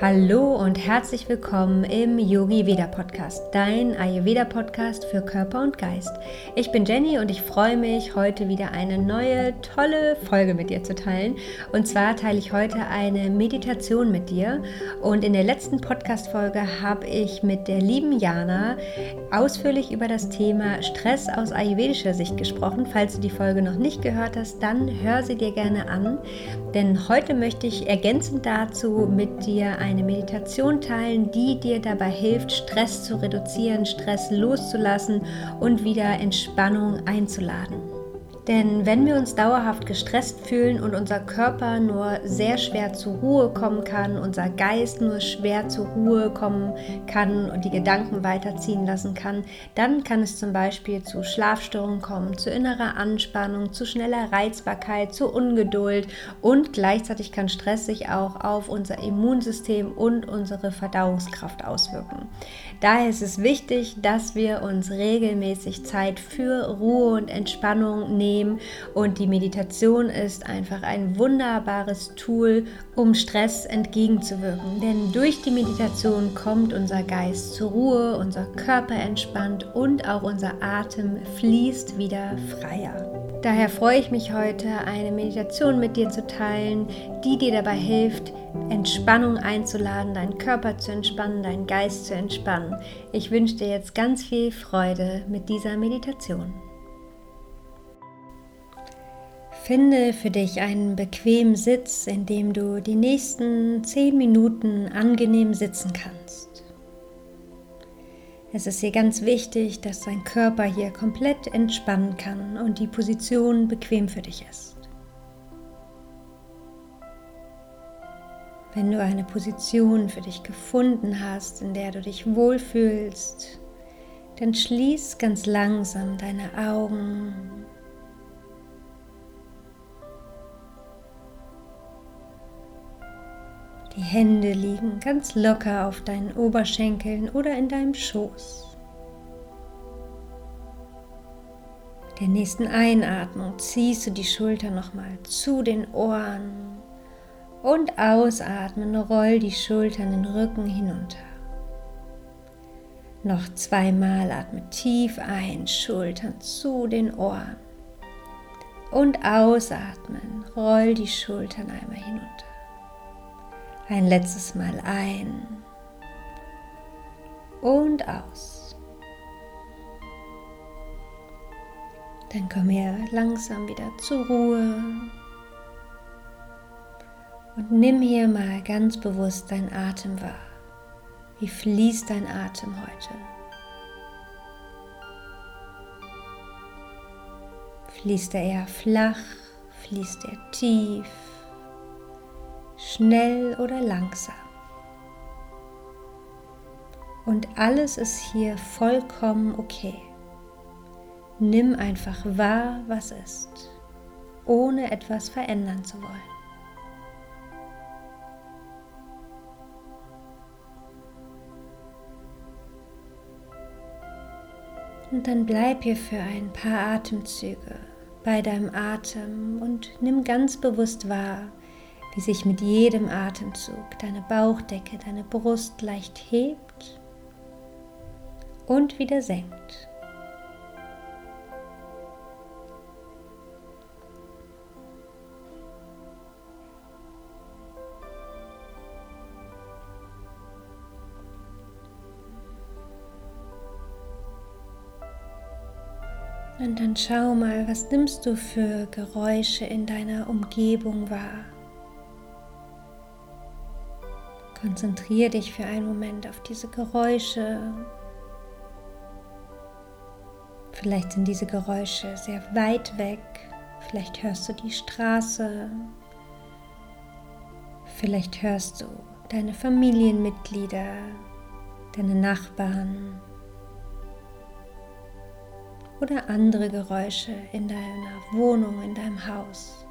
Hallo und herzlich willkommen im Yogi Veda Podcast, dein Ayurveda Podcast für Körper und Geist. Ich bin Jenny und ich freue mich, heute wieder eine neue, tolle Folge mit dir zu teilen. Und zwar teile ich heute eine Meditation mit dir. Und in der letzten Podcast-Folge habe ich mit der lieben Jana ausführlich über das Thema Stress aus ayurvedischer Sicht gesprochen. Falls du die Folge noch nicht gehört hast, dann hör sie dir gerne an. Denn heute möchte ich ergänzend dazu mit dir ein eine Meditation teilen, die dir dabei hilft, Stress zu reduzieren, Stress loszulassen und wieder Entspannung einzuladen. Denn wenn wir uns dauerhaft gestresst fühlen und unser Körper nur sehr schwer zur Ruhe kommen kann, unser Geist nur schwer zur Ruhe kommen kann und die Gedanken weiterziehen lassen kann, dann kann es zum Beispiel zu Schlafstörungen kommen, zu innerer Anspannung, zu schneller Reizbarkeit, zu Ungeduld und gleichzeitig kann Stress sich auch auf unser Immunsystem und unsere Verdauungskraft auswirken. Daher ist es wichtig, dass wir uns regelmäßig Zeit für Ruhe und Entspannung nehmen und die Meditation ist einfach ein wunderbares Tool, um Stress entgegenzuwirken. Denn durch die Meditation kommt unser Geist zur Ruhe, unser Körper entspannt und auch unser Atem fließt wieder freier. Daher freue ich mich heute, eine Meditation mit dir zu teilen, die dir dabei hilft, Entspannung einzuladen, deinen Körper zu entspannen, deinen Geist zu entspannen. Ich wünsche dir jetzt ganz viel Freude mit dieser Meditation. Finde für dich einen bequemen Sitz, in dem du die nächsten zehn Minuten angenehm sitzen kannst. Es ist hier ganz wichtig, dass dein Körper hier komplett entspannen kann und die Position bequem für dich ist. Wenn du eine Position für dich gefunden hast, in der du dich wohlfühlst, dann schließ ganz langsam deine Augen. Die Hände liegen ganz locker auf deinen Oberschenkeln oder in deinem Schoß. Mit der nächsten Einatmung ziehst du die Schulter nochmal zu den Ohren und ausatmen, roll die Schultern den Rücken hinunter. Noch zweimal atme tief ein, Schultern zu den Ohren. Und ausatmen, roll die Schultern einmal hinunter. Ein letztes Mal ein und aus. Dann komm hier langsam wieder zur Ruhe und nimm hier mal ganz bewusst deinen Atem wahr. Wie fließt dein Atem heute? Fließt er eher flach? Fließt er tief? Schnell oder langsam? Und alles ist hier vollkommen okay. Nimm einfach wahr, was ist, ohne etwas verändern zu wollen. Und dann bleib hier für ein paar Atemzüge bei deinem Atem und nimm ganz bewusst wahr, wie sich mit jedem Atemzug deine Bauchdecke, deine Brust leicht hebt und wieder senkt. Und dann schau mal, was nimmst du für Geräusche in deiner Umgebung wahr. Konzentriere dich für einen Moment auf diese Geräusche. Vielleicht sind diese Geräusche sehr weit weg. Vielleicht hörst du die Straße. Vielleicht hörst du deine Familienmitglieder, deine Nachbarn oder andere Geräusche in deiner Wohnung, in deinem Haus.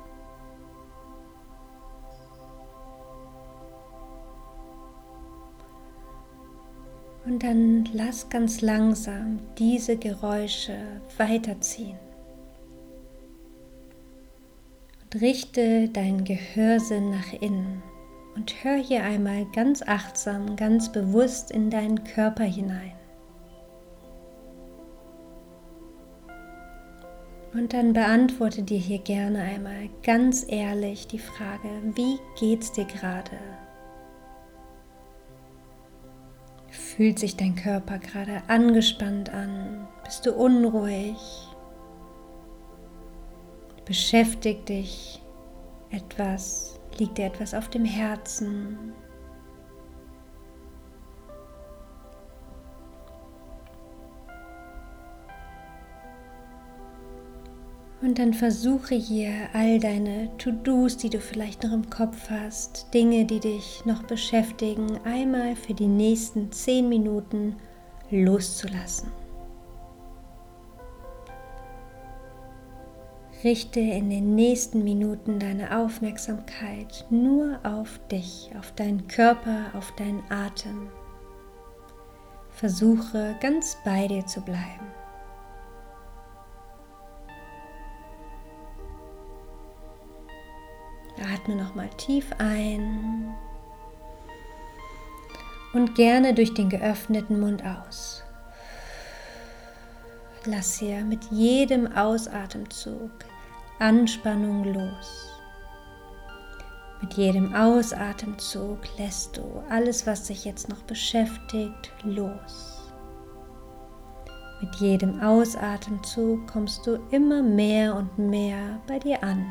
Und dann lass ganz langsam diese Geräusche weiterziehen. Und richte deinen Gehörsinn nach innen und hör hier einmal ganz achtsam, ganz bewusst in deinen Körper hinein. Und dann beantworte dir hier gerne einmal ganz ehrlich die Frage, wie geht's dir gerade? Fühlt sich dein Körper gerade angespannt an? Bist du unruhig? Beschäftigt dich etwas? Liegt dir etwas auf dem Herzen? Und dann versuche hier all deine To-Dos, die du vielleicht noch im Kopf hast, Dinge, die dich noch beschäftigen, einmal für die nächsten zehn Minuten loszulassen. Richte in den nächsten Minuten deine Aufmerksamkeit nur auf dich, auf deinen Körper, auf deinen Atem. Versuche ganz bei dir zu bleiben. Atme nochmal tief ein und gerne durch den geöffneten Mund aus. Lass hier mit jedem Ausatemzug Anspannung los. Mit jedem Ausatemzug lässt du alles, was dich jetzt noch beschäftigt, los. Mit jedem Ausatemzug kommst du immer mehr und mehr bei dir an.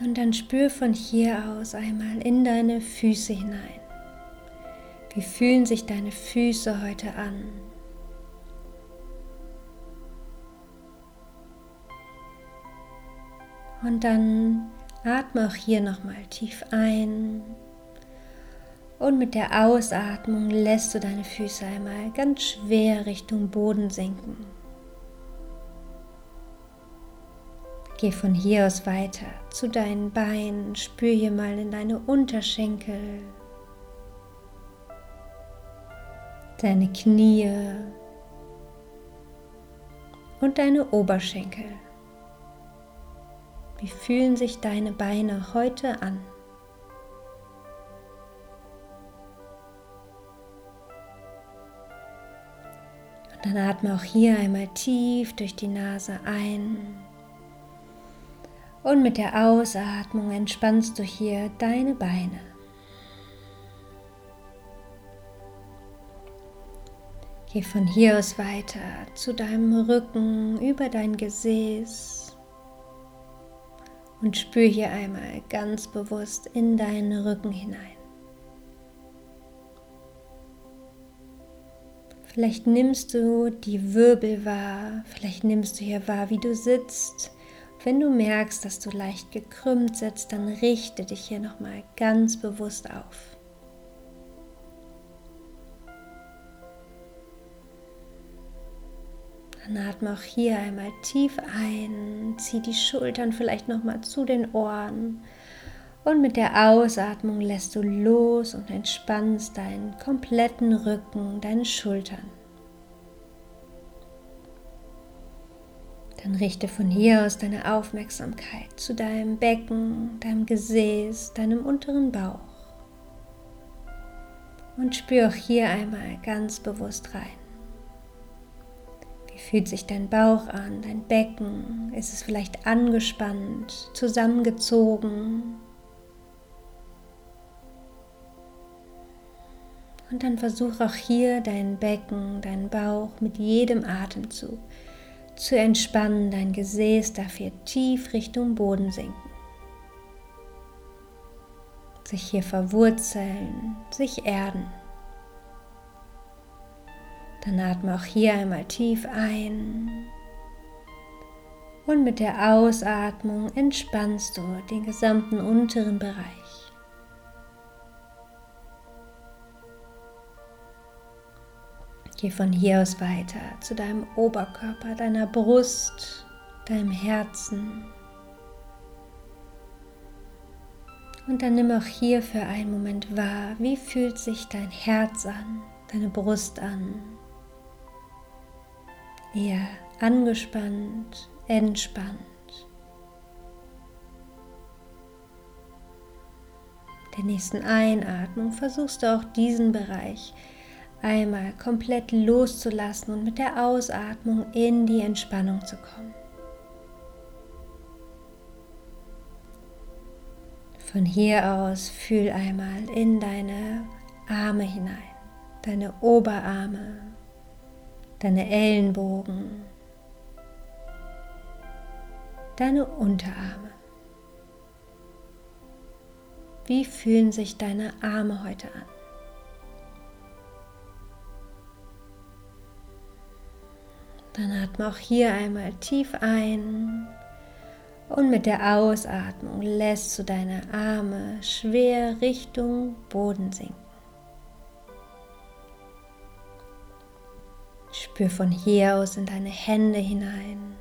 Und dann spür von hier aus einmal in deine Füße hinein. Wie fühlen sich deine Füße heute an? Und dann atme auch hier nochmal tief ein. Und mit der Ausatmung lässt du deine Füße einmal ganz schwer Richtung Boden sinken. Geh von hier aus weiter zu deinen Beinen, spür hier mal in deine Unterschenkel, deine Knie und deine Oberschenkel. Wie fühlen sich deine Beine heute an? Und dann atme auch hier einmal tief durch die Nase ein und mit der Ausatmung entspannst du hier deine Beine. Geh von hier aus weiter zu deinem Rücken, über dein Gesäß und spür hier einmal ganz bewusst in deinen Rücken hinein. Vielleicht nimmst du die Wirbel wahr, vielleicht nimmst du hier wahr, wie du sitzt wenn du merkst, dass du leicht gekrümmt sitzt, dann richte dich hier nochmal ganz bewusst auf. Dann atme auch hier einmal tief ein, zieh die Schultern vielleicht nochmal zu den Ohren und mit der Ausatmung lässt du los und entspannst deinen kompletten Rücken, deine Schultern. Dann richte von hier aus deine Aufmerksamkeit zu deinem Becken, deinem Gesäß, deinem unteren Bauch. Und spür auch hier einmal ganz bewusst rein. Wie fühlt sich dein Bauch an, dein Becken? Ist es vielleicht angespannt, zusammengezogen? Und dann versuch auch hier dein Becken, deinen Bauch mit jedem Atemzug zu entspannen, dein Gesäß darf hier tief Richtung Boden sinken. Sich hier verwurzeln, sich erden. Dann atme auch hier einmal tief ein. Und mit der Ausatmung entspannst du den gesamten unteren Bereich. Geh von hier aus weiter zu deinem Oberkörper, deiner Brust, deinem Herzen. Und dann nimm auch hier für einen Moment wahr, wie fühlt sich dein Herz an, deine Brust an. Eher angespannt, entspannt. Der nächsten Einatmung versuchst du auch diesen Bereich einmal komplett loszulassen und mit der Ausatmung in die Entspannung zu kommen. Von hier aus fühl einmal in deine Arme hinein, deine Oberarme, deine Ellenbogen, deine Unterarme. Wie fühlen sich deine Arme heute an? Dann atme auch hier einmal tief ein und mit der Ausatmung lässt du deine Arme schwer Richtung Boden sinken. Spür von hier aus in deine Hände hinein.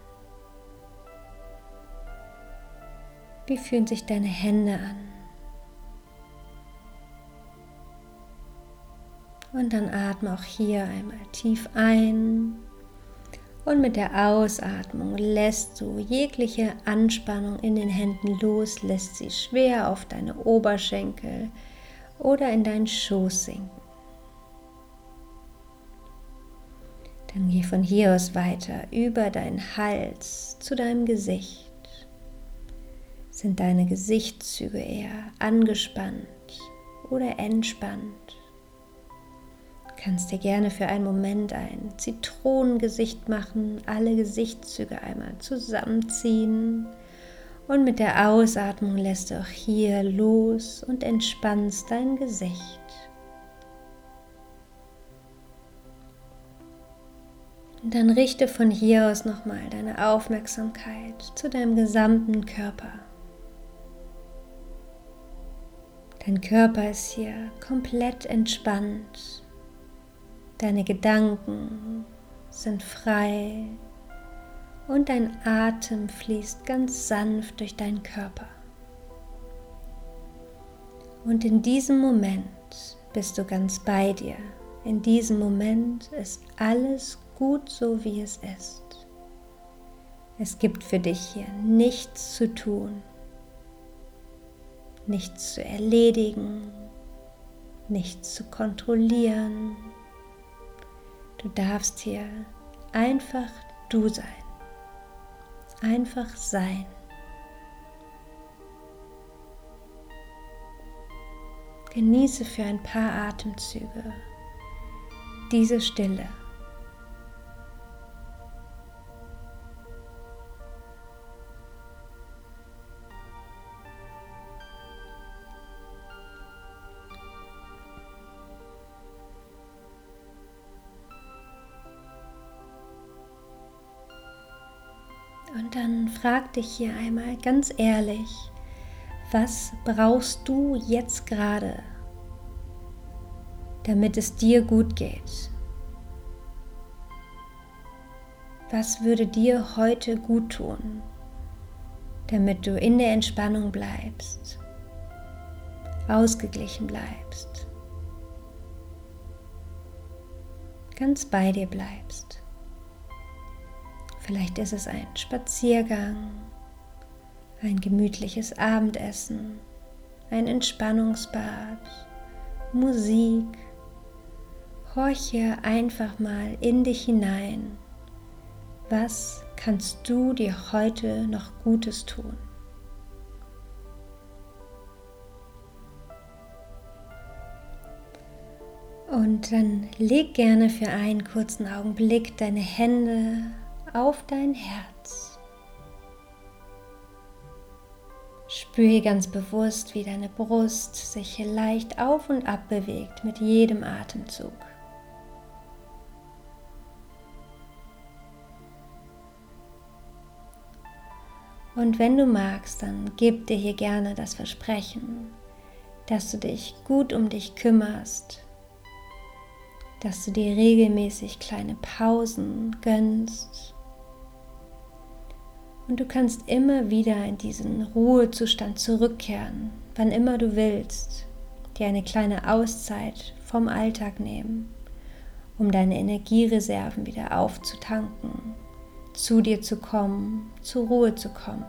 Wie fühlen sich deine Hände an? Und dann atme auch hier einmal tief ein und mit der Ausatmung lässt du jegliche Anspannung in den Händen los, lässt sie schwer auf deine Oberschenkel oder in deinen Schoß sinken. Dann geh von hier aus weiter über deinen Hals zu deinem Gesicht. Sind deine Gesichtszüge eher angespannt oder entspannt? Kannst dir gerne für einen Moment ein Zitronengesicht machen, alle Gesichtszüge einmal zusammenziehen und mit der Ausatmung lässt du auch hier los und entspannst dein Gesicht. Und dann richte von hier aus nochmal deine Aufmerksamkeit zu deinem gesamten Körper. Dein Körper ist hier komplett entspannt Deine Gedanken sind frei und dein Atem fließt ganz sanft durch deinen Körper. Und in diesem Moment bist du ganz bei dir. In diesem Moment ist alles gut so, wie es ist. Es gibt für dich hier nichts zu tun, nichts zu erledigen, nichts zu kontrollieren, Du darfst hier einfach du sein. Einfach sein. Genieße für ein paar Atemzüge diese Stille. Und dann frag dich hier einmal ganz ehrlich, was brauchst du jetzt gerade, damit es dir gut geht? Was würde dir heute gut tun, damit du in der Entspannung bleibst, ausgeglichen bleibst, ganz bei dir bleibst? Vielleicht ist es ein Spaziergang, ein gemütliches Abendessen, ein Entspannungsbad, Musik. Horche einfach mal in dich hinein. Was kannst du dir heute noch Gutes tun? Und dann leg gerne für einen kurzen Augenblick deine Hände auf dein Herz. Spüre ganz bewusst, wie deine Brust sich leicht auf und ab bewegt mit jedem Atemzug. Und wenn du magst, dann gib dir hier gerne das Versprechen, dass du dich gut um dich kümmerst, dass du dir regelmäßig kleine Pausen gönnst und du kannst immer wieder in diesen Ruhezustand zurückkehren, wann immer du willst, dir eine kleine Auszeit vom Alltag nehmen um deine Energiereserven wieder aufzutanken, zu dir zu kommen, zur Ruhe zu kommen.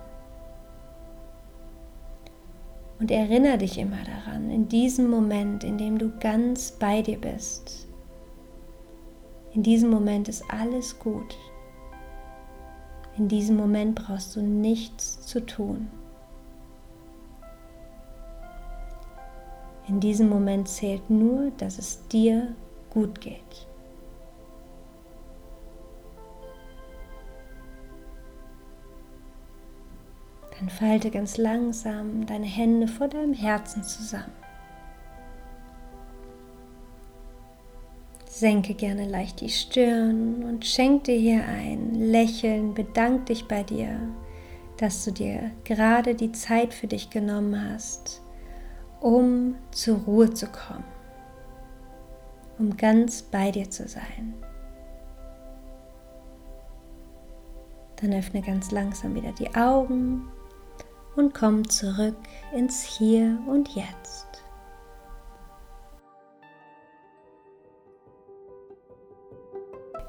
Und erinnere dich immer daran, in diesem Moment, in dem du ganz bei dir bist, in diesem Moment ist alles gut. In diesem Moment brauchst du nichts zu tun. In diesem Moment zählt nur, dass es dir gut geht. Dann falte ganz langsam deine Hände vor deinem Herzen zusammen. Senke gerne leicht die Stirn und schenk dir hier ein Lächeln, bedank dich bei dir, dass du dir gerade die Zeit für dich genommen hast, um zur Ruhe zu kommen, um ganz bei dir zu sein. Dann öffne ganz langsam wieder die Augen und komm zurück ins Hier und Jetzt.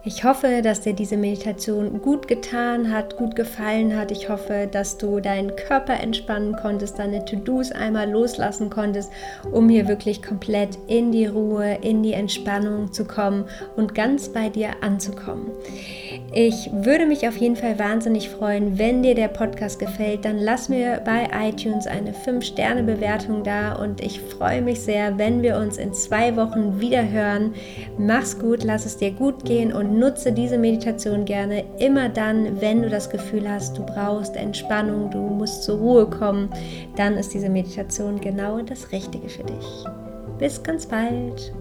Ich hoffe, dass dir diese Meditation gut getan hat, gut gefallen hat. Ich hoffe, dass du deinen Körper entspannen konntest, deine To-Dos einmal loslassen konntest, um hier wirklich komplett in die Ruhe, in die Entspannung zu kommen und ganz bei dir anzukommen. Ich würde mich auf jeden Fall wahnsinnig freuen, wenn dir der Podcast gefällt, dann lass mir bei iTunes eine 5-Sterne-Bewertung da und ich freue mich sehr, wenn wir uns in zwei Wochen wieder hören. Mach's gut, lass es dir gut gehen nutze diese Meditation gerne immer dann, wenn du das Gefühl hast, du brauchst Entspannung, du musst zur Ruhe kommen, dann ist diese Meditation genau das Richtige für dich. Bis ganz bald.